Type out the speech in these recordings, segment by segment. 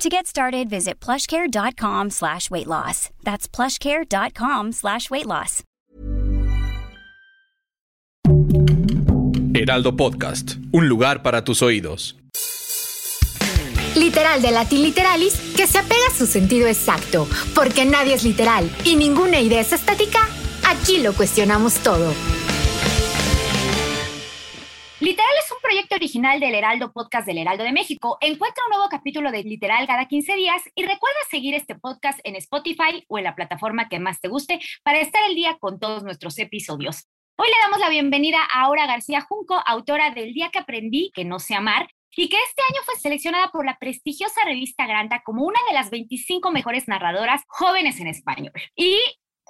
To get started, visit plushcare.com slash weight loss. That's plushcare.com slash weight loss. Heraldo Podcast, un lugar para tus oídos. Literal de Latin Literalis, que se apega a su sentido exacto, porque nadie es literal y ninguna idea es estática, aquí lo cuestionamos todo. Literal es un proyecto original del Heraldo Podcast del Heraldo de México. Encuentra un nuevo capítulo de Literal cada 15 días y recuerda seguir este podcast en Spotify o en la plataforma que más te guste para estar al día con todos nuestros episodios. Hoy le damos la bienvenida a Aura García Junco, autora del Día que aprendí que no sé amar, y que este año fue seleccionada por la prestigiosa revista Granta como una de las 25 mejores narradoras jóvenes en español. Y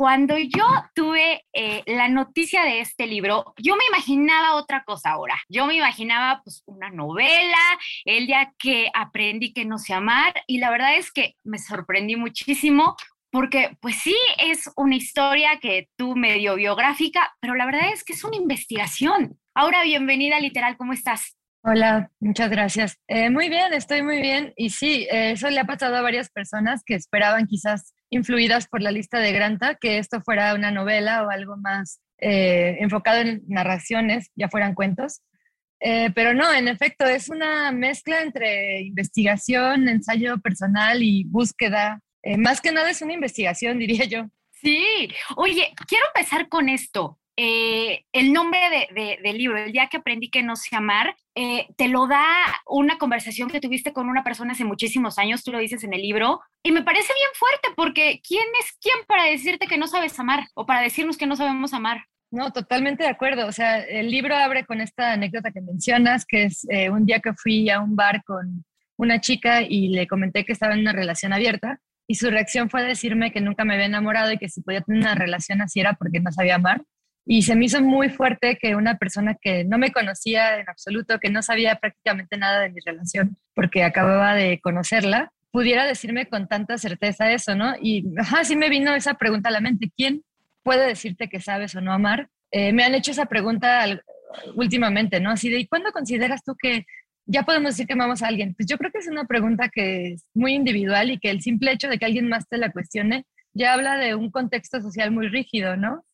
cuando yo tuve eh, la noticia de este libro, yo me imaginaba otra cosa ahora. Yo me imaginaba pues una novela, el día que aprendí que no sé amar y la verdad es que me sorprendí muchísimo porque pues sí es una historia que tú medio biográfica, pero la verdad es que es una investigación. Ahora, bienvenida literal, ¿cómo estás? Hola, muchas gracias. Eh, muy bien, estoy muy bien. Y sí, eh, eso le ha pasado a varias personas que esperaban quizás influidas por la lista de Granta que esto fuera una novela o algo más eh, enfocado en narraciones, ya fueran cuentos. pero no, en efecto, es una mezcla entre investigación, ensayo personal y búsqueda eh, más que nada es una investigación, diría yo. Sí, oye, quiero empezar con esto. Eh, el nombre de, del libro, El día que aprendí que no sé amar, eh, te lo da una conversación que tuviste con una persona hace muchísimos años, tú lo dices en el libro, y me parece bien fuerte porque ¿quién es quién para decirte que no sabes amar o para decirnos que no sabemos amar? No, totalmente de acuerdo. O sea, el libro abre con esta anécdota que mencionas, que es un día que fui a un bar con una chica y le comenté que estaba en una relación abierta y su reacción fue decirme que nunca me había enamorado y que si podía tener una relación así era porque no sabía amar. Y se me hizo muy fuerte que una persona que no me conocía en absoluto, que no sabía prácticamente nada de mi relación, porque acababa de conocerla, pudiera decirme con tanta certeza eso, ¿no? Y así me vino esa pregunta a la mente, ¿quién puede decirte que sabes o no amar? Eh, me han hecho esa pregunta últimamente, ¿no? Así de, ¿y cuándo consideras tú que ya podemos decir que amamos a alguien? Pues yo creo que es una pregunta que es muy individual y que el simple hecho de que alguien más te la cuestione ya habla de un contexto social muy rígido, ¿no?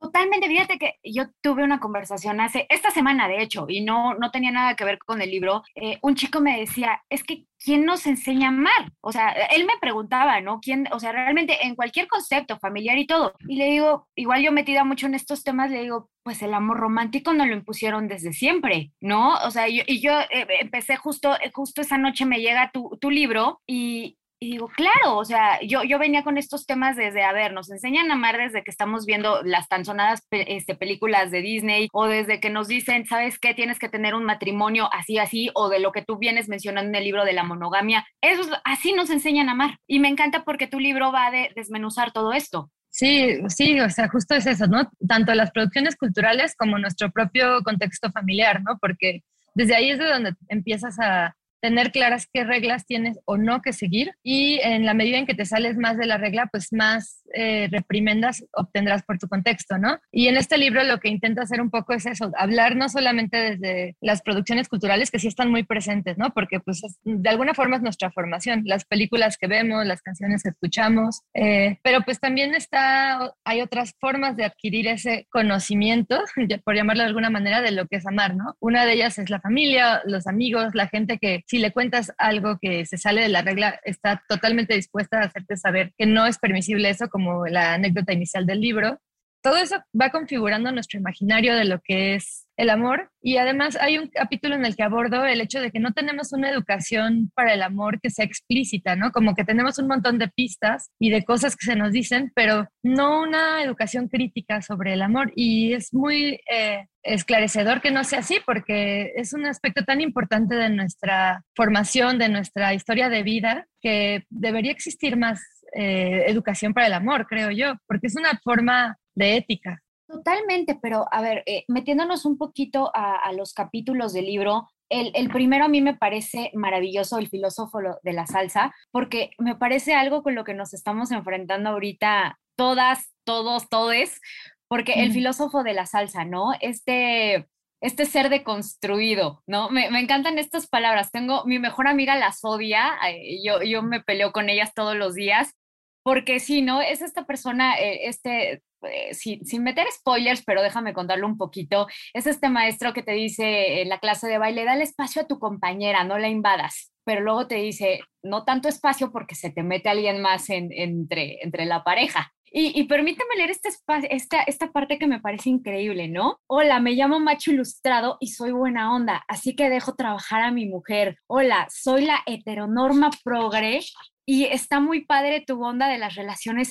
Totalmente, fíjate que yo tuve una conversación hace, esta semana de hecho, y no, no tenía nada que ver con el libro, eh, un chico me decía, es que ¿quién nos enseña mal? O sea, él me preguntaba, ¿no? ¿Quién, o sea, realmente en cualquier concepto familiar y todo. Y le digo, igual yo metida mucho en estos temas, le digo, pues el amor romántico no lo impusieron desde siempre, ¿no? O sea, y yo eh, empecé justo, justo esa noche me llega tu, tu libro y, y digo, claro, o sea, yo, yo venía con estos temas desde, a ver, nos enseñan a amar desde que estamos viendo las tan sonadas este, películas de Disney o desde que nos dicen, ¿sabes qué? Tienes que tener un matrimonio así, así, o de lo que tú vienes mencionando en el libro de la monogamia. Eso, así nos enseñan a amar. Y me encanta porque tu libro va a desmenuzar todo esto. Sí, sí, o sea, justo es eso, ¿no? Tanto las producciones culturales como nuestro propio contexto familiar, ¿no? Porque desde ahí es de donde empiezas a tener claras qué reglas tienes o no que seguir y en la medida en que te sales más de la regla, pues más eh, reprimendas obtendrás por tu contexto, ¿no? Y en este libro lo que intenta hacer un poco es eso, hablar no solamente desde las producciones culturales que sí están muy presentes, ¿no? Porque pues de alguna forma es nuestra formación, las películas que vemos, las canciones que escuchamos, eh, pero pues también está, hay otras formas de adquirir ese conocimiento, por llamarlo de alguna manera, de lo que es amar, ¿no? Una de ellas es la familia, los amigos, la gente que si le cuentas algo que se sale de la regla, está totalmente dispuesta a hacerte saber que no es permisible eso, como la anécdota inicial del libro. Todo eso va configurando nuestro imaginario de lo que es el amor. Y además hay un capítulo en el que abordo el hecho de que no tenemos una educación para el amor que sea explícita, ¿no? Como que tenemos un montón de pistas y de cosas que se nos dicen, pero no una educación crítica sobre el amor. Y es muy eh, esclarecedor que no sea así, porque es un aspecto tan importante de nuestra formación, de nuestra historia de vida, que debería existir más eh, educación para el amor, creo yo, porque es una forma de ética. Totalmente, pero a ver, eh, metiéndonos un poquito a, los capítulos del libro, el, el, primero a mí me parece maravilloso, el filósofo de la salsa, porque me parece algo con lo que nos estamos enfrentando ahorita todas, todos, todes, porque el filósofo de la salsa, ¿no? Este, este ser deconstruido, ¿no? Me, me, encantan estas palabras. Tengo, mi mejor amiga las odia, eh, yo, yo me peleo con ellas todos los días, porque sí, ¿no? Es esta persona, eh, este, eh, sin, sin, meter spoilers, pero déjame contarlo un poquito, es este maestro que te dice en la clase de baile, dale espacio a tu compañera, no la invadas, pero luego te dice, no tanto espacio porque se te mete alguien más en, entre, entre la pareja. Y, permíteme leer este esta, esta parte que me parece increíble, ¿no? Hola, me llamo Macho Ilustrado y soy buena onda, así que dejo trabajar a mi mujer. Hola, soy la heteronorma progre y está muy padre tu onda de las relaciones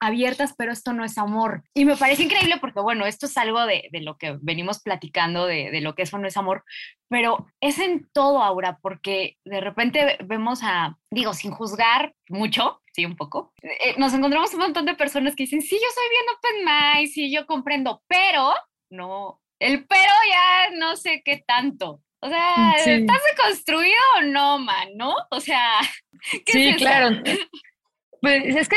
abiertas, pero esto no es amor. Y me parece increíble porque, bueno, esto es algo de, lo que venimos platicando, de, de, lo que eso no es amor, pero es en todo, Aura, porque de repente vemos a, digo, sin juzgar mucho, sí, un poco, eh, nos encontramos un montón de personas que dicen, sí, yo soy bien open mind, sí, yo comprendo, pero no, el pero ya no sé qué tanto. O sea, ¿estás deconstruido o no, man? ¿No? O sea, ¿qué sí, claro. Pues es que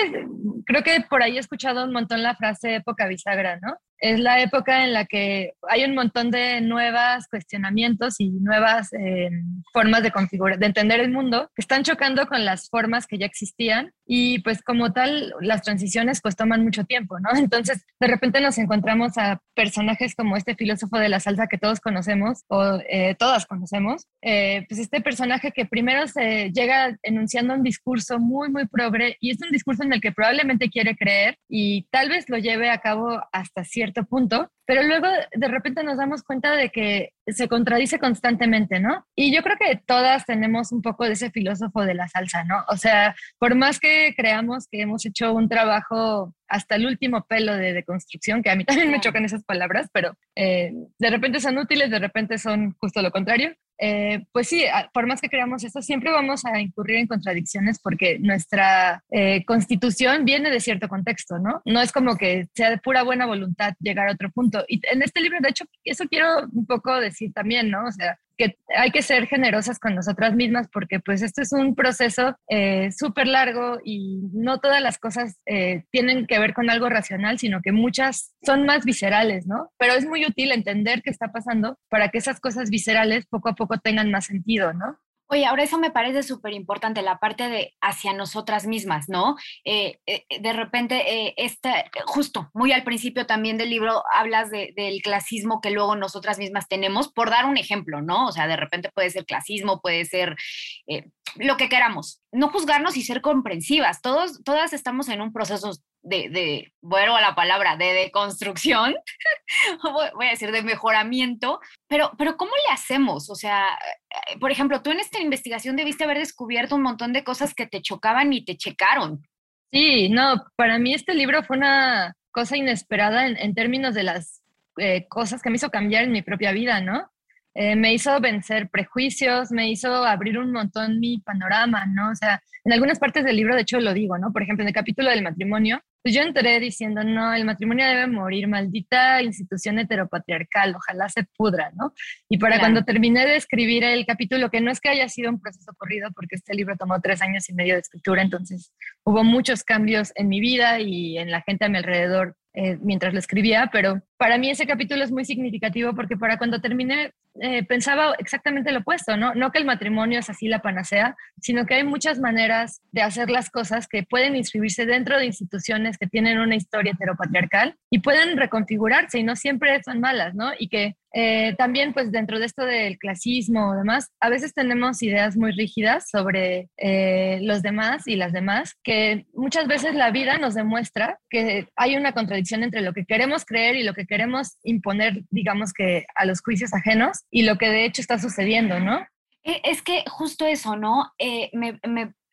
creo que por ahí he escuchado un montón la frase época bisagra, ¿no? Es la época en la que hay un montón de nuevos cuestionamientos y nuevas eh, formas de configurar, de entender el mundo que están chocando con las formas que ya existían y pues como tal las transiciones pues toman mucho tiempo, ¿no? Entonces de repente nos encontramos a personajes como este filósofo de la salsa que todos conocemos o eh, todas conocemos, eh, pues este personaje que primero se llega enunciando un discurso muy muy progre y es un discurso en el que probablemente quiere creer y tal vez lo lleve a cabo hasta cierto punto, pero luego de repente nos damos cuenta de que se contradice constantemente, ¿no? Y yo creo que todas tenemos un poco de ese filósofo de la salsa, ¿no? O sea, por más que creamos que hemos hecho un trabajo hasta el último pelo de deconstrucción, que a mí también me chocan esas palabras, pero eh, de repente son útiles, de repente son justo lo contrario. Eh, pues sí, por más que creamos esto, siempre vamos a incurrir en contradicciones porque nuestra eh, constitución viene de cierto contexto, ¿no? No es como que sea de pura buena voluntad llegar a otro punto. Y en este libro, de hecho, eso quiero un poco decir también, ¿no? O sea, que hay que ser generosas con nosotras mismas porque pues esto es un proceso eh, súper largo y no todas las cosas eh, tienen que ver con algo racional, sino que muchas son más viscerales, ¿no? Pero es muy útil entender qué está pasando para que esas cosas viscerales poco a poco tengan más sentido, ¿no? Oye, ahora eso me parece súper importante, la parte de hacia nosotras mismas, ¿no? Eh, eh, de repente, eh, justo muy al principio también del libro hablas del clasismo que luego nosotras mismas tenemos, por dar un ejemplo, ¿no? O sea, de repente puede ser clasismo, puede ser lo que queramos. No juzgarnos y ser comprensivas. Todos, todas estamos en un proceso de, de bueno, a la palabra, de deconstrucción, voy a decir de mejoramiento, pero, pero ¿cómo le hacemos? O sea, eh, por ejemplo, tú en esta investigación debiste haber descubierto un montón de cosas que te chocaban y te checaron. Sí, no, para mí este libro fue una cosa inesperada en, términos de las eh, cosas que me hizo cambiar en mi propia vida, ¿no? Eh, me hizo vencer prejuicios, me hizo abrir un montón mi panorama, ¿no? O sea, en algunas partes del libro, de hecho, lo digo, ¿no? Por ejemplo, en el capítulo del matrimonio, pues yo entré diciendo, no, el matrimonio debe morir, maldita institución heteropatriarcal, ojalá se pudra, ¿no? Y para cuando terminé de escribir el capítulo, que no es que haya sido un proceso corrido, porque este libro tomó tres años y medio de escritura, entonces hubo muchos cambios en mi vida y en la gente a mi alrededor eh, mientras lo escribía, pero para mí ese capítulo es muy significativo porque para cuando terminé eh, pensaba exactamente lo opuesto, ¿no? No que el matrimonio es así la panacea, sino que hay muchas maneras de hacer las cosas que pueden inscribirse dentro de instituciones que tienen una historia heteropatriarcal y pueden reconfigurarse y no siempre son malas, ¿no? Y que eh, también, pues dentro de esto del clasismo o demás, a veces tenemos ideas muy rígidas sobre eh, los demás y las demás, que muchas veces la vida nos demuestra que hay una contradicción entre lo que queremos creer y lo que queremos imponer, digamos que a los juicios ajenos y lo que de hecho está sucediendo, ¿no? E, es que justo eso, ¿no? Eh, me,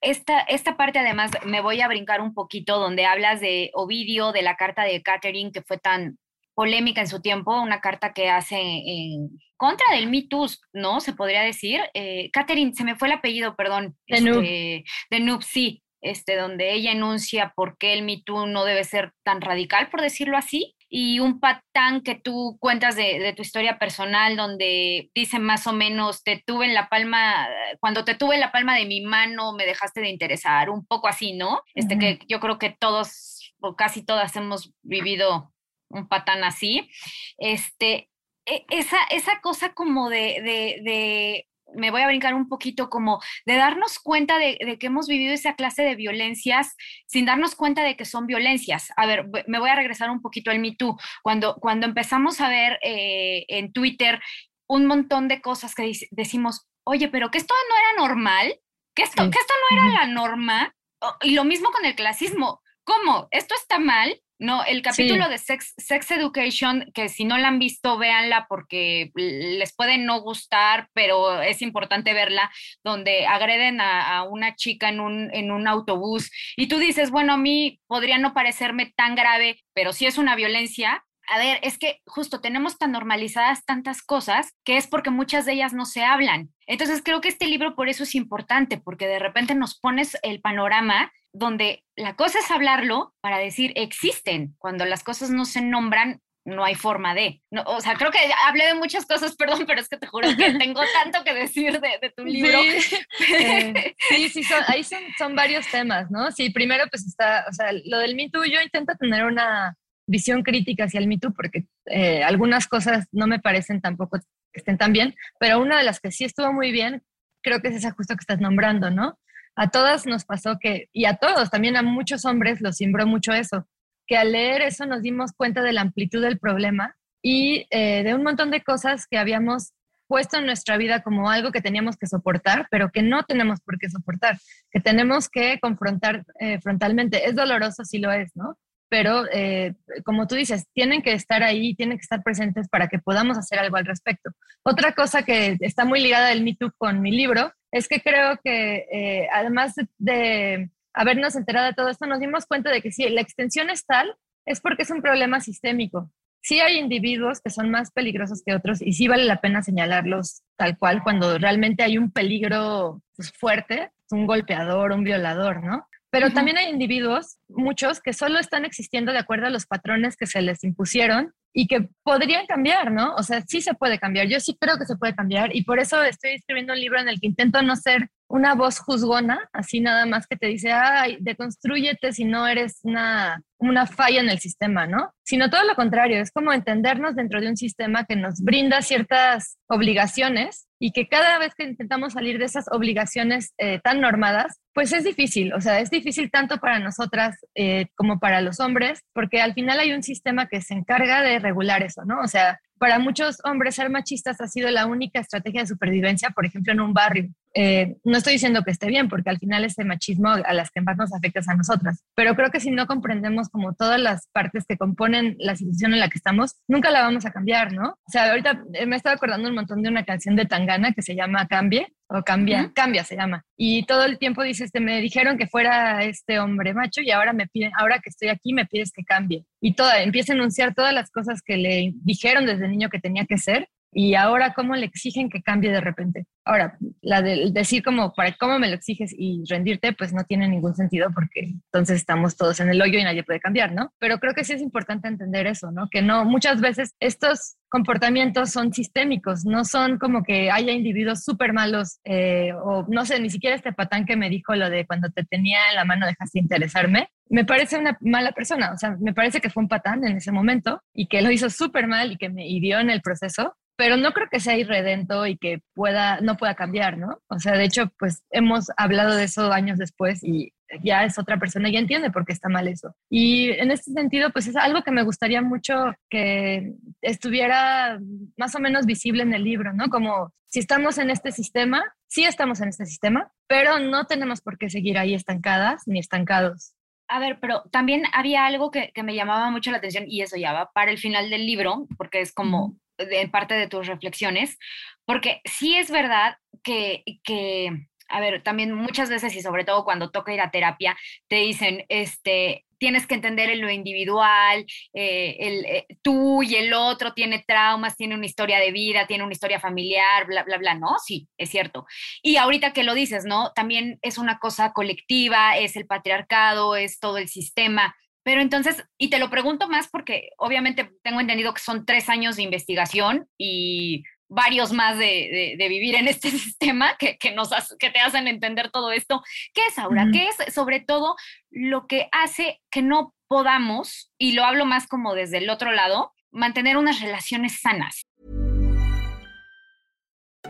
esta, esta parte además me voy a brincar un poquito donde hablas de Ovidio, de la carta de Catherine que fue tan polémica en su tiempo, una carta que hace en contra del Me ¿no? Se podría decir. Eh, Catherine, se me fue el apellido, perdón. De Noob. Este, de Noob, sí. este, donde ella enuncia por qué el Me Too no debe ser tan radical, por decirlo así, y un patán que tú cuentas de, tu historia personal, donde dice más o menos, te tuve en la palma, cuando te tuve en la palma de mi mano, me dejaste de interesar, un poco así, ¿no? Este que yo creo que todos o casi todas hemos vivido un patán así. Este, e, esa, esa cosa como de, de me voy a brincar un poquito como de darnos cuenta de, que hemos vivido esa clase de violencias sin darnos cuenta de que son violencias. A ver, me voy a regresar un poquito al Me Too. Cuando, cuando empezamos a ver eh, en Twitter un montón de cosas que decimos, oye, pero que esto no era normal, que esto, que esto no era la norma. Y lo mismo con el clasismo. ¿Cómo? ¿Esto está mal? No, el capítulo de Sex, Sex Education, que si no la han visto, véanla porque les puede no gustar, pero es importante verla, donde agreden a, una chica en un, en un autobús y tú dices, bueno, a mí podría no parecerme tan grave, pero si es una violencia, a ver, es que justo tenemos tan normalizadas tantas cosas que es porque muchas de ellas no se hablan. Entonces creo que este libro por eso es importante, porque de repente nos pones el panorama donde la cosa es hablarlo para decir existen. Cuando las cosas no se nombran, no hay forma de. No, o sea, creo que hablé de muchas cosas, perdón, pero es que te juro que tengo tanto que decir de, tu libro. Eh, sí, sí, son, ahí son, varios temas, ¿no? Sí, primero pues está, o sea, lo del Me Too, yo intento tener una visión crítica hacia el Me Too porque eh, algunas cosas no me parecen tampoco que estén tan bien, pero una de las que sí estuvo muy bien, creo que es esa justo que estás nombrando, ¿no? A todas nos pasó que, y a todos, también a muchos hombres los cimbró mucho eso, que al leer eso nos dimos cuenta de la amplitud del problema y eh, de un montón de cosas que habíamos puesto en nuestra vida como algo que teníamos que soportar, pero que no tenemos por qué soportar, que tenemos que confrontar eh, frontalmente. Es doloroso, sí lo es, ¿no? Pero eh, como tú dices, tienen que estar ahí, tienen que estar presentes para que podamos hacer algo al respecto. Otra cosa que está muy ligada del Me Too con mi libro es que creo que eh, además de, habernos enterado de todo esto, nos dimos cuenta de que si la extensión es tal, es porque es un problema sistémico. Sí hay individuos que son más peligrosos que otros y sí vale la pena señalarlos tal cual cuando realmente hay un peligro pues, fuerte, un golpeador, un violador, ¿no? Pero también hay individuos, muchos, que solo están existiendo de acuerdo a los patrones que se les impusieron y que podrían cambiar, ¿no? O sea, sí se puede cambiar. Yo sí creo que se puede cambiar y por eso estoy escribiendo un libro en el que intento no ser una voz juzgona, así nada más que te dice, ay, deconstrúyete si no eres una, una falla en el sistema, ¿no? Sino todo lo contrario, es como entendernos dentro de un sistema que nos brinda ciertas obligaciones y que cada vez que intentamos salir de esas obligaciones eh, tan normadas, pues es difícil, o sea, es difícil tanto para nosotras eh, como para los hombres, porque al final hay un sistema que se encarga de regular eso, ¿no? O sea, para muchos hombres ser machistas ha sido la única estrategia de supervivencia, por ejemplo, en un barrio. Eh, no estoy diciendo que esté bien, porque al final ese machismo a las que más nos afecta es a nosotras, pero creo que si no comprendemos como todas las partes que componen la situación en la que estamos, nunca la vamos a cambiar, ¿no? O sea, ahorita me he estado acordando un montón de una canción de Tangana que se llama Cambie, o Cambia, Cambia se llama, y todo el tiempo dice, este, me dijeron que fuera este hombre macho y ahora me piden, ahora que estoy aquí me pides que cambie. Y toda, empieza a enunciar todas las cosas que le dijeron desde niño que tenía que ser y ahora cómo le exigen que cambie de repente. Ahora, la de decir como, para cómo me lo exiges y rendirte, pues no tiene ningún sentido porque entonces estamos todos en el hoyo y nadie puede cambiar, ¿no? Pero creo que sí es importante entender eso, ¿no? Que no, muchas veces estos comportamientos son sistémicos, no son como que haya individuos súper malos eh, o no sé, ni siquiera este patán que me dijo lo de cuando te tenía en la mano dejaste interesarme, me parece una mala persona, o sea, me parece que fue un patán en ese momento y que lo hizo súper mal y que me hirió en el proceso, pero no creo que sea irredento y que pueda, no pueda cambiar, ¿no? O sea, de hecho, pues hemos hablado de eso años después y ya es otra persona y entiende por qué está mal eso. Y en este sentido, pues es algo que me gustaría mucho que estuviera más o menos visible en el libro, ¿no? Como si estamos en este sistema, sí estamos en este sistema, pero no tenemos por qué seguir ahí estancadas ni estancados. A ver, pero también había algo que, que me llamaba mucho la atención y eso ya va para el final del libro, porque es como en parte de tus reflexiones, porque sí es verdad que, que, a ver, también muchas veces y sobre todo cuando toca ir a terapia, te dicen, este, tienes que entender en lo individual, eh, el, eh, tú y el otro tiene traumas, tiene una historia de vida, tiene una historia familiar, bla, bla, bla, ¿no? Sí, es cierto. Y ahorita que lo dices, ¿no? También es una cosa colectiva, es el patriarcado, es todo el sistema. Pero entonces, y te lo pregunto más porque obviamente tengo entendido que son tres años de investigación y varios más de, vivir en este sistema que, nos que te hacen entender todo esto. ¿Qué es ahora? ¿Qué es sobre todo lo que hace que no podamos, y lo hablo más como desde el otro lado, mantener unas relaciones sanas?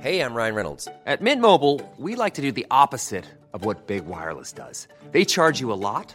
Hey, I'm Ryan Reynolds. At Mint Mobile, we like to do the opposite of what Big Wireless does. They charge you a lot.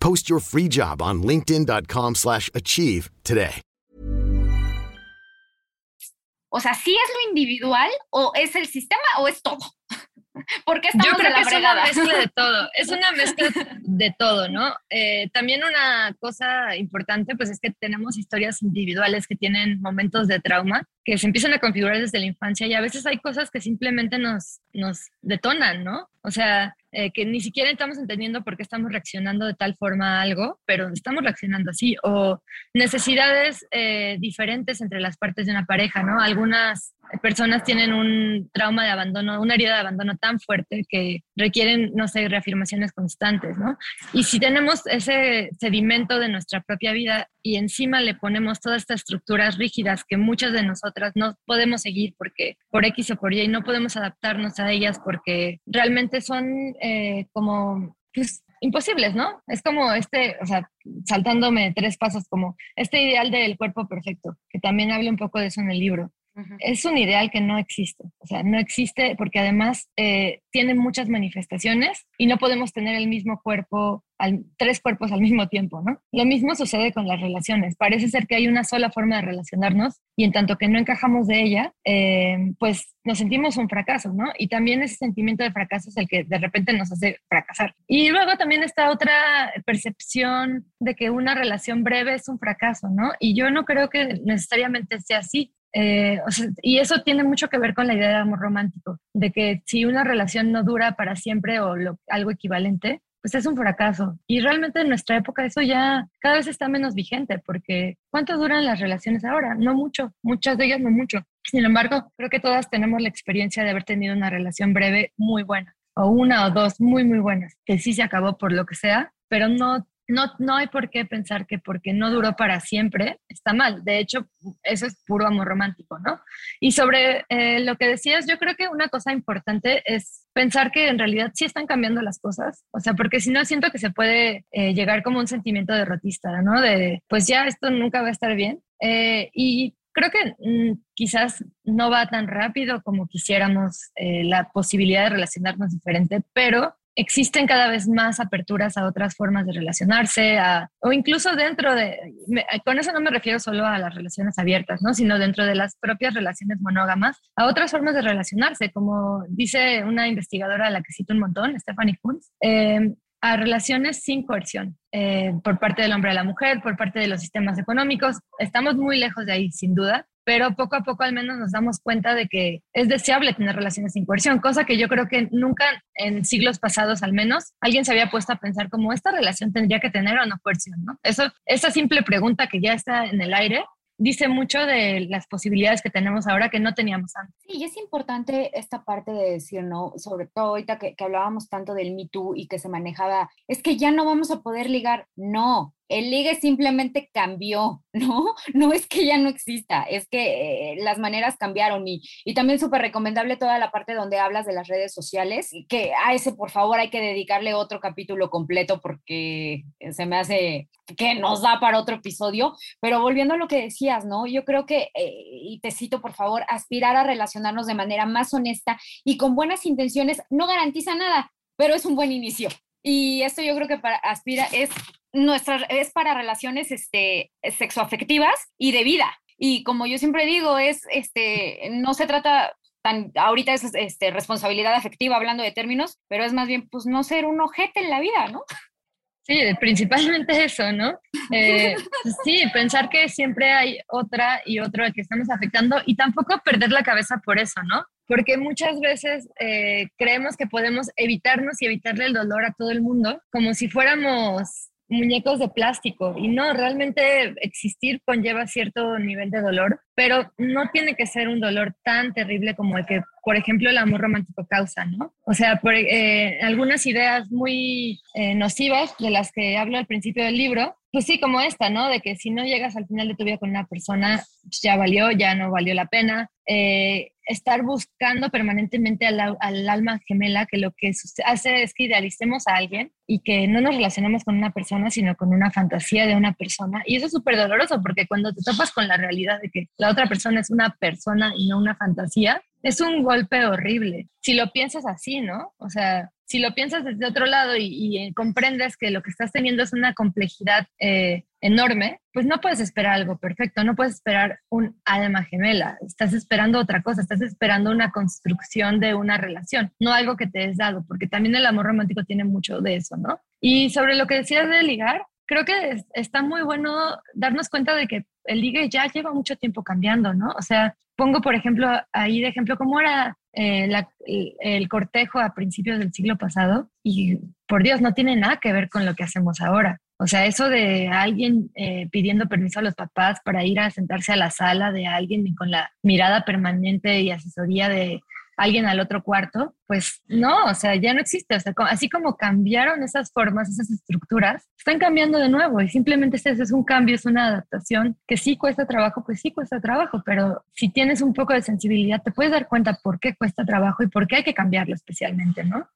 Post your free job on linkedin.com/achieve today. O sea, ¿sí es lo individual o es el sistema o es todo? Porque estamos Yo creo que es una mezcla de todo, es una mezcla de todo, ¿no? Eh, también una cosa importante, pues es que tenemos historias individuales que tienen momentos de trauma que se empiezan a configurar desde la infancia y a veces hay cosas que simplemente nos, nos detonan, ¿no? O sea, eh, que ni siquiera estamos entendiendo por qué estamos reaccionando de tal forma a algo, pero estamos reaccionando así, o necesidades eh, diferentes entre las partes de una pareja, ¿no? Algunas personas tienen un trauma de abandono, una herida de abandono tan fuerte que requieren, no sé, reafirmaciones constantes, ¿no? Y si tenemos ese sedimento de nuestra propia vida y encima le ponemos todas estas estructuras rígidas que muchas de nosotras no podemos seguir porque por X o por Y no podemos adaptarnos a ellas porque realmente son eh, como pues, imposibles, ¿no? Es como este, o sea, saltándome tres pasos, como este ideal del cuerpo perfecto, que también habla un poco de eso en el libro. Es un ideal que no existe, o sea, no existe porque además eh, tiene muchas manifestaciones y no podemos tener el mismo cuerpo, tres cuerpos al mismo tiempo, ¿no? Lo mismo sucede con las relaciones. Parece ser que hay una sola forma de relacionarnos y en tanto que no encajamos de ella, eh, pues nos sentimos un fracaso, ¿no? Y también ese sentimiento de fracaso es el que de repente nos hace fracasar. Y luego también está otra percepción de que una relación breve es un fracaso, ¿no? Y yo no creo que necesariamente sea así. Eh, y eso tiene mucho que ver con la idea de amor romántico, de que si una relación no dura para siempre o algo equivalente, pues es un fracaso. Y realmente en nuestra época eso ya cada vez está menos vigente, porque ¿cuánto duran las relaciones ahora? No mucho, muchas de ellas no mucho. Sin embargo, creo que todas tenemos la experiencia de haber tenido una relación breve muy buena, o una o dos muy, muy buenas, que sí se acabó por lo que sea, pero no no, no hay por qué pensar que porque no duró para siempre está mal. De hecho, eso es puro amor romántico, ¿no? Y sobre eh, lo que decías, yo creo que una cosa importante es pensar que en realidad sí están cambiando las cosas. O sea, porque si no, siento que se puede eh, llegar como un sentimiento derrotista, ¿no? De, pues ya esto nunca va a estar bien. Eh, y creo que mm, quizás no va tan rápido como quisiéramos la posibilidad de relacionarnos diferente, pero existen cada vez más aperturas a otras formas de relacionarse, o incluso dentro de, con eso no me refiero solo a las relaciones abiertas, ¿no? sino dentro de las propias relaciones monógamas, a otras formas de relacionarse, como dice una investigadora a la que cito un montón, Stephanie Kunz, em, a relaciones sin coerción eh, por parte del hombre a la mujer, por parte de los sistemas económicos. Estamos muy lejos de ahí, sin duda, pero poco a poco al menos nos damos cuenta de que es deseable tener relaciones sin coerción, cosa que yo creo que nunca en siglos pasados al menos alguien se había puesto a pensar como esta relación tendría que tener o no coerción, ¿no? Esa simple pregunta que ya está en el aire dice mucho de las posibilidades que tenemos ahora que no teníamos antes. Sí, y es importante esta parte de decir, ¿no? Sobre todo ahorita que, que hablábamos tanto del Me Too y que se manejaba, es que ya no vamos a poder ligar. No, el ligue simplemente cambió, ¿no? No es que ya no exista, es que eh, las maneras cambiaron y, y también súper recomendable toda la parte donde hablas de las redes sociales, que a ese por favor hay que dedicarle otro capítulo completo porque se me hace que nos da para otro episodio, pero volviendo a lo que decías, ¿no? Yo creo que, eh, y te cito por favor, aspirar a relacionarnos de manera más honesta y con buenas intenciones no garantiza nada, pero es un buen inicio. Y esto yo creo que para aspira es nuestra es para relaciones este sexoafectivas y de vida. Y como yo siempre digo, es este no se trata tan ahorita es este responsabilidad afectiva hablando de términos, pero es más bien pues no ser un ojete en la vida, ¿no? Sí, principalmente eso, ¿no? Eh, pues sí, pensar que siempre hay otra y otro que estamos afectando y tampoco perder la cabeza por eso, ¿no? Porque muchas veces eh, creemos que podemos evitarnos y evitarle el dolor a todo el mundo como si fuéramos muñecos de plástico y no, realmente existir conlleva cierto nivel de dolor, pero no tiene que ser un dolor tan terrible como el que, por ejemplo, el amor romántico causa, ¿no? O sea, por, eh, algunas ideas muy eh, nocivas de las que hablo al principio del libro, pues sí, como esta, ¿no? De que si no llegas al final de tu vida con una persona, pues ya valió, ya no valió la pena. Eh, estar buscando permanentemente al, al, alma gemela, que lo que hace es que idealicemos a alguien y que no nos relacionemos con una persona, sino con una fantasía de una persona. Y eso es súper doloroso porque cuando te topas con la realidad de que la otra persona es una persona y no una fantasía, es un golpe horrible. Si lo piensas así, ¿no? O sea, si lo piensas desde otro lado y, eh, comprendes que lo que estás teniendo es una complejidad eh, enorme, pues no puedes esperar algo perfecto, no puedes esperar un alma gemela, estás esperando otra cosa, estás esperando una construcción de una relación, no algo que te es dado, porque también el amor romántico tiene mucho de eso, ¿no? Y sobre lo que decías de ligar, creo que está muy bueno darnos cuenta de que el ligue ya lleva mucho tiempo cambiando, ¿no? O sea, pongo por ejemplo ahí de ejemplo cómo era eh, el, cortejo a principios del siglo pasado y por Dios, no tiene nada que ver con lo que hacemos ahora. O sea, eso de alguien eh, pidiendo permiso a los papás para ir a sentarse a la sala de alguien con la mirada permanente y asesoría de alguien al otro cuarto, pues no, o sea, ya no existe. O sea, así como cambiaron esas formas, esas estructuras, están cambiando de nuevo y simplemente es, es un cambio, es una adaptación que sí cuesta trabajo, pues sí cuesta trabajo, pero si tienes un poco de sensibilidad, te puedes dar cuenta por qué cuesta trabajo y por qué hay que cambiarlo especialmente, ¿no?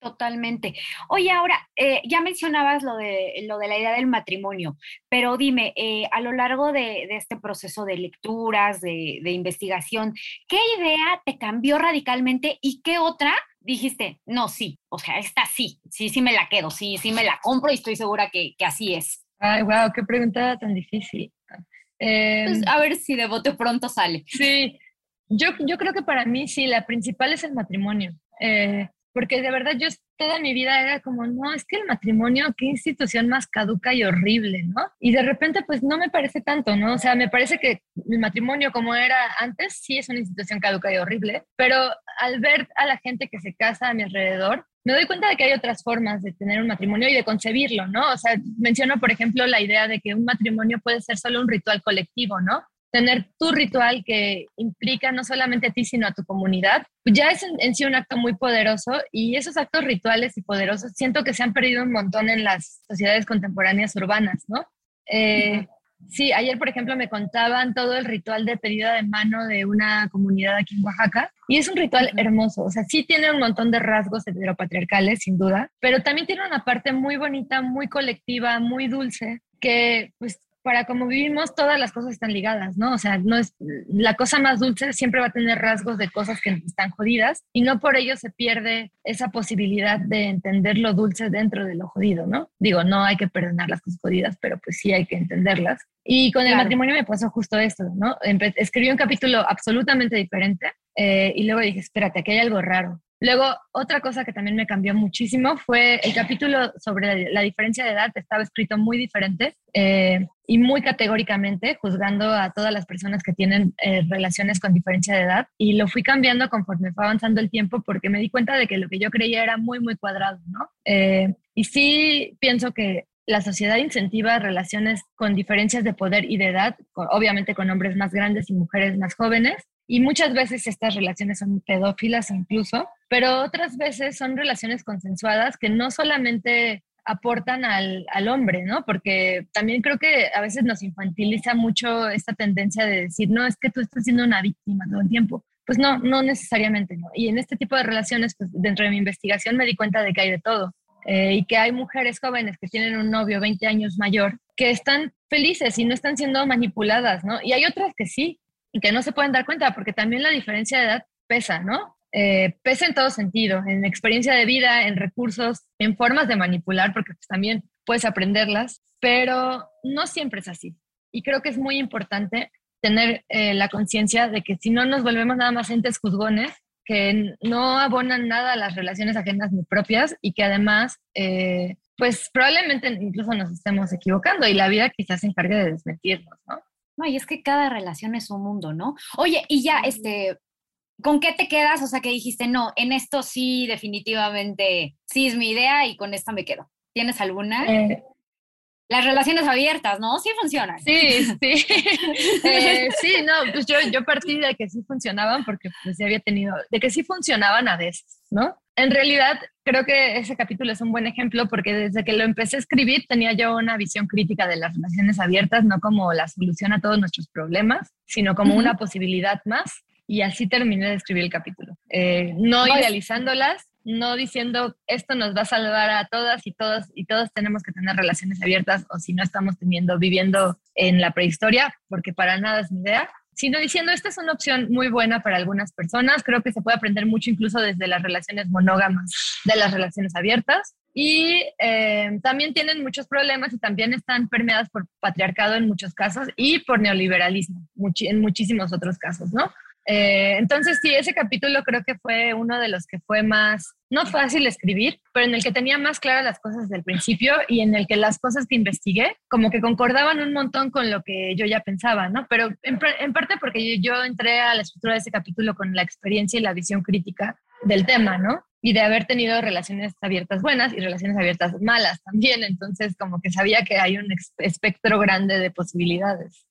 Totalmente. Oye, ahora, eh, ya mencionabas lo de, lo de la idea del matrimonio, pero dime, eh, a lo largo de, este proceso de lecturas, de, investigación, ¿qué idea te cambió radicalmente y qué otra dijiste, no, sí, o sea, esta sí, sí, sí me la quedo, sí, sí me la compro y estoy segura que, así es? Ay, wow, qué pregunta tan difícil. Pues, em, a ver si de bote pronto sale. Sí, yo, yo creo que para mí sí, la principal es el matrimonio. Eh, porque de verdad yo toda mi vida era como, no, es que el matrimonio, qué institución más caduca y horrible, ¿no? Y de repente, pues no me parece tanto, ¿no? O sea, me parece que el matrimonio como era antes, sí es una institución caduca y horrible, pero al ver a la gente que se casa a mi alrededor, me doy cuenta de que hay otras formas de tener un matrimonio y de concebirlo, ¿no? O sea, menciono, por ejemplo, la idea de que un matrimonio puede ser solo un ritual colectivo, ¿no? Tener tu ritual que implica no solamente a ti, sino a tu comunidad, ya es en, sí un acto muy poderoso y esos actos rituales y poderosos siento que se han perdido un montón en las sociedades contemporáneas urbanas, ¿no? Eh, sí, ayer, por ejemplo, me contaban todo el ritual de pedida de mano de una comunidad aquí en Oaxaca y es un ritual hermoso, o sea, sí tiene un montón de rasgos heteropatriarcales, sin duda, pero también tiene una parte muy bonita, muy colectiva, muy dulce, que pues para como vivimos, todas las cosas están ligadas, ¿no? O sea, no es, la cosa más dulce siempre va a tener rasgos de cosas que están jodidas y no por ello se pierde esa posibilidad de entender lo dulce dentro de lo jodido, ¿no? Digo, no hay que perdonar las cosas jodidas, pero pues sí hay que entenderlas. Y con el matrimonio me pasó justo esto, ¿no? escribí un capítulo absolutamente diferente eh, y luego dije, espérate, aquí hay algo raro. Luego, otra cosa que también me cambió muchísimo fue el capítulo sobre la diferencia de edad. Estaba escrito muy diferente eh, y muy categóricamente, juzgando a todas las personas que tienen eh, relaciones con diferencia de edad. Y lo fui cambiando conforme fue avanzando el tiempo porque me di cuenta de que lo que yo creía era muy, muy cuadrado, ¿no? Eh, y sí pienso que la sociedad incentiva relaciones con diferencias de poder y de edad, obviamente con hombres más grandes y mujeres más jóvenes, y muchas veces estas relaciones son pedófilas incluso, pero otras veces son relaciones consensuadas que no solamente aportan al, al, hombre, ¿no? Porque también creo que a veces nos infantiliza mucho esta tendencia de decir, no, es que tú estás siendo una víctima todo el tiempo. Pues no, no necesariamente, ¿no? Y en este tipo de relaciones, pues dentro de mi investigación me di cuenta de que hay de todo. Eh, y que hay mujeres jóvenes que tienen un novio 20 años mayor que están felices y no están siendo manipuladas, ¿no? Y hay otras que sí, y que no se pueden dar cuenta, porque también la diferencia de edad pesa, ¿no? Eh, pesa en todo sentido, en experiencia de vida, en recursos, en formas de manipular, porque pues, también puedes aprenderlas, pero no siempre es así. Y creo que es muy importante tener eh, la conciencia de que si no nos volvemos nada más entes juzgones, que no abonan nada a las relaciones ajenas ni propias y que además, eh, pues probablemente incluso nos estemos equivocando y la vida quizás se encargue de desmentirnos, ¿no? No, y es que cada relación es un mundo, ¿no? Oye, y ya, este, ¿con qué te quedas? O sea, que dijiste, no, en esto sí, definitivamente, sí es mi idea y con esta me quedo. ¿Tienes alguna? Eh, las relaciones abiertas, ¿no? Sí funcionan. Sí, sí. Eh, sí, no, pues yo, yo partí de que sí funcionaban porque pues ya había tenido, de que sí funcionaban a veces, ¿no? En realidad, creo que ese capítulo es un buen ejemplo porque desde que lo empecé a escribir tenía yo una visión crítica de las relaciones abiertas, no como la solución a todos nuestros problemas, sino como una posibilidad más. Y así terminé de escribir el capítulo. Eh, no idealizándolas, no diciendo esto nos va a salvar a todas y todos y todos tenemos que tener relaciones abiertas o si no estamos teniendo viviendo en la prehistoria porque para nada es mi idea sino diciendo esta es una opción muy buena para algunas personas creo que se puede aprender mucho incluso desde las relaciones monógamas de las relaciones abiertas y eh, también tienen muchos problemas y también están permeadas por patriarcado en muchos casos y por neoliberalismo en muchísimos otros casos, ¿no? Eh, entonces, sí, ese capítulo creo que fue uno de los que fue más, no fácil escribir, pero en el que tenía más claras las cosas desde el principio y en el que las cosas que investigué como que concordaban un montón con lo que yo ya pensaba, ¿no? Pero en, en parte porque yo entré a la estructura de ese capítulo con la experiencia y la visión crítica del tema, ¿no? Y de haber tenido relaciones abiertas buenas y relaciones abiertas malas también. Entonces, como que sabía que hay un espectro grande de posibilidades.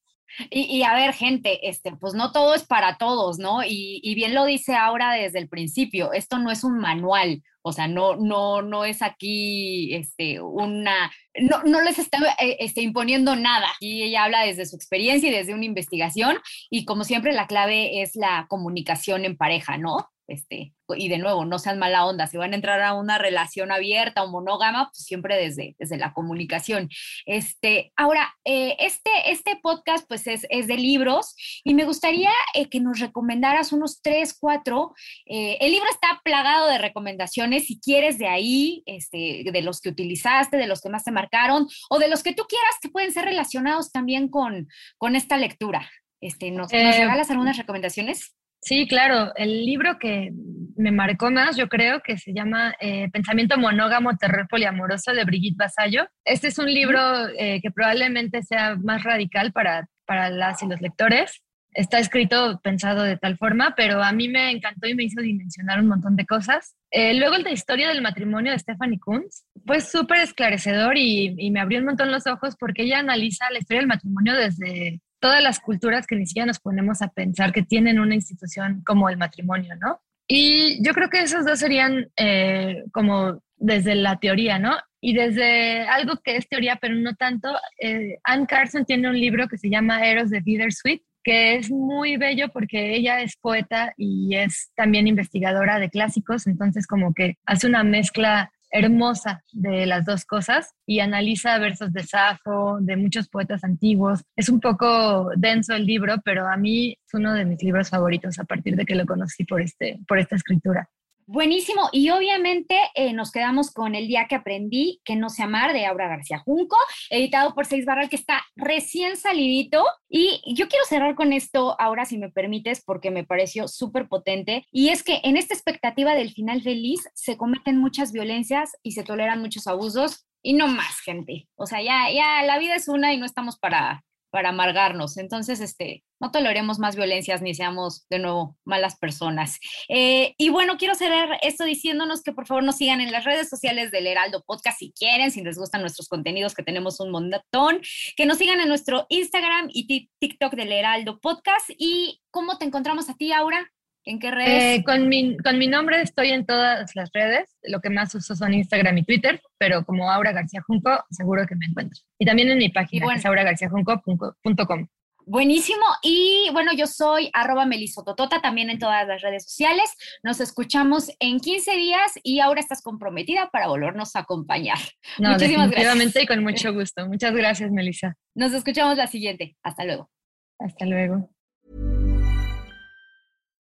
Y, a ver, gente, este, pues no todo es para todos, ¿no? Y, bien lo dice ahora desde el principio, esto no es un manual, o sea, no, no, no es aquí este, una, no, no les está eh, este, imponiendo nada. Y ella habla desde su experiencia y desde una investigación, y como siempre la clave es la comunicación en pareja, ¿no? Este, y de nuevo, no sean mala onda, si van a entrar a una relación abierta o monógama, pues siempre desde, desde la comunicación. Este, ahora, eh, este, este podcast pues es, es, de libros y me gustaría eh, que nos recomendaras unos tres, cuatro. Eh, el libro está plagado de recomendaciones, si quieres de ahí, este, de los que utilizaste, de los que más te marcaron o de los que tú quieras que pueden ser relacionados también con, con esta lectura. Este, ¿nos, ¿Nos regalas algunas recomendaciones? Sí, claro. El libro que me marcó más, yo creo, que se llama eh, Pensamiento monógamo, terror poliamoroso de Brigitte Basallo. Este es un libro eh, que probablemente sea más radical para, para las y los lectores. Está escrito, pensado de tal forma, pero a mí me encantó y me hizo dimensionar un montón de cosas. Eh, luego el de Historia del matrimonio de Stephanie Kunz fue súper esclarecedor y, y me abrió un montón los ojos porque ella analiza la historia del matrimonio desde todas las culturas que ni siquiera nos ponemos a pensar que tienen una institución como el matrimonio, ¿no? Y yo creo que esos dos serían eh, como desde la teoría, ¿no? Y desde algo que es teoría, pero no tanto, eh, Anne Carson tiene un libro que se llama Eros de Bittersweet, que es muy bello porque ella es poeta y es también investigadora de clásicos, entonces como que hace una mezcla hermosa de las dos cosas y analiza versos de Safo, de muchos poetas antiguos. Es un poco denso el libro, pero a mí es uno de mis libros favoritos a partir de que lo conocí por, este, por esta escritura. Buenísimo. Y obviamente eh, nos quedamos con El día que aprendí que no sé amar de Aura García Junco, editado por Seis Barral, que está recién salidito. Y yo quiero cerrar con esto ahora, si me permites, porque me pareció súper potente. Y es que en esta expectativa del final feliz se cometen muchas violencias y se toleran muchos abusos. Y no más, gente. O sea, ya, ya la vida es una y no estamos para, para amargarnos. Entonces, este, no toleremos más violencias ni seamos de nuevo malas personas. Eh, y bueno, quiero cerrar esto diciéndonos que por favor nos sigan en las redes sociales del Heraldo Podcast si quieren, si les gustan nuestros contenidos, que tenemos un montón, que nos sigan en nuestro Instagram y TikTok del Heraldo Podcast. ¿Y cómo te encontramos a ti, Aura? ¿En qué redes? Eh, con, mi, con mi nombre estoy en todas las redes. Lo que más uso son Instagram y Twitter, pero como Aura García Junco, seguro que me encuentro. Y también en mi página, bueno, que es auragarciajunco.com. Buenísimo. Y bueno, yo soy arroba melisototota también en todas las redes sociales. Nos escuchamos en 15 días y ahora estás comprometida para volvernos a acompañar. No, Muchísimas definitivamente y con mucho gusto. Muchas gracias, Melissa. Nos escuchamos la siguiente. Hasta luego. Hasta luego.